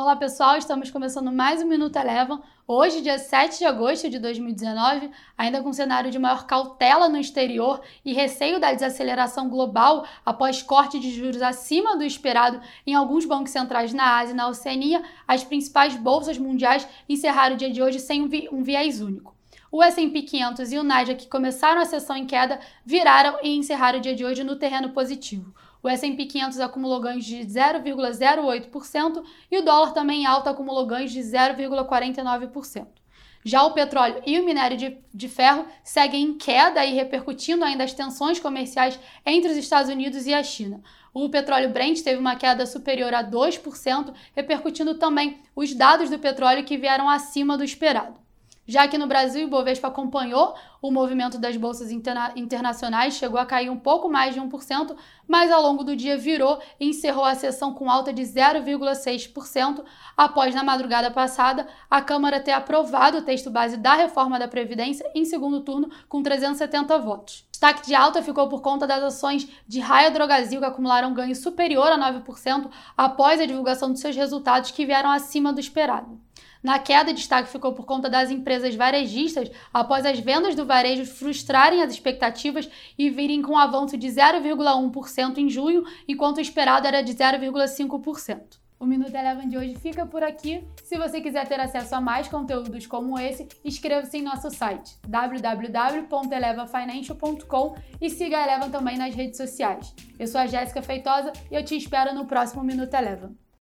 Olá pessoal, estamos começando mais um Minuto Eleva. Hoje, dia 7 de agosto de 2019, ainda com cenário de maior cautela no exterior e receio da desaceleração global após corte de juros acima do esperado em alguns bancos centrais na Ásia e na Oceania, as principais bolsas mundiais encerraram o dia de hoje sem um, vi um viés único. O S&P 500 e o Nasdaq, que começaram a sessão em queda, viraram e encerraram o dia de hoje no terreno positivo. O S&P 500 acumulou ganhos de 0,08% e o dólar também em alta acumulou ganhos de 0,49%. Já o petróleo e o minério de, de, ferro seguem em queda e repercutindo ainda as tensões comerciais entre os Estados Unidos e a China. O petróleo Brent teve uma queda superior a 2%, repercutindo também os dados do petróleo que vieram acima do esperado. Já que no Brasil, o Bovespa acompanhou o movimento das bolsas interna internacionais, chegou a cair um pouco mais de 1%, mas ao longo do dia virou e encerrou a sessão com alta de 0,6%, após, na madrugada passada, a Câmara ter aprovado o texto base da reforma da Previdência em segundo turno com 370 votos. Destaque de alta ficou por conta das ações de Raia Drogazil, que acumularam ganho superior a 9% após a divulgação de seus resultados, que vieram acima do esperado. Na queda, destaque ficou por conta das empresas varejistas, após as vendas do varejo frustrarem as expectativas e virem com um avanço de 0,1% em junho, enquanto o esperado era de 0,5%. O Minuto Eleven de hoje fica por aqui. Se você quiser ter acesso a mais conteúdos como esse, inscreva-se em nosso site www.elevafinancial.com e siga a Eleven também nas redes sociais. Eu sou a Jéssica Feitosa e eu te espero no próximo Minuto Eleven.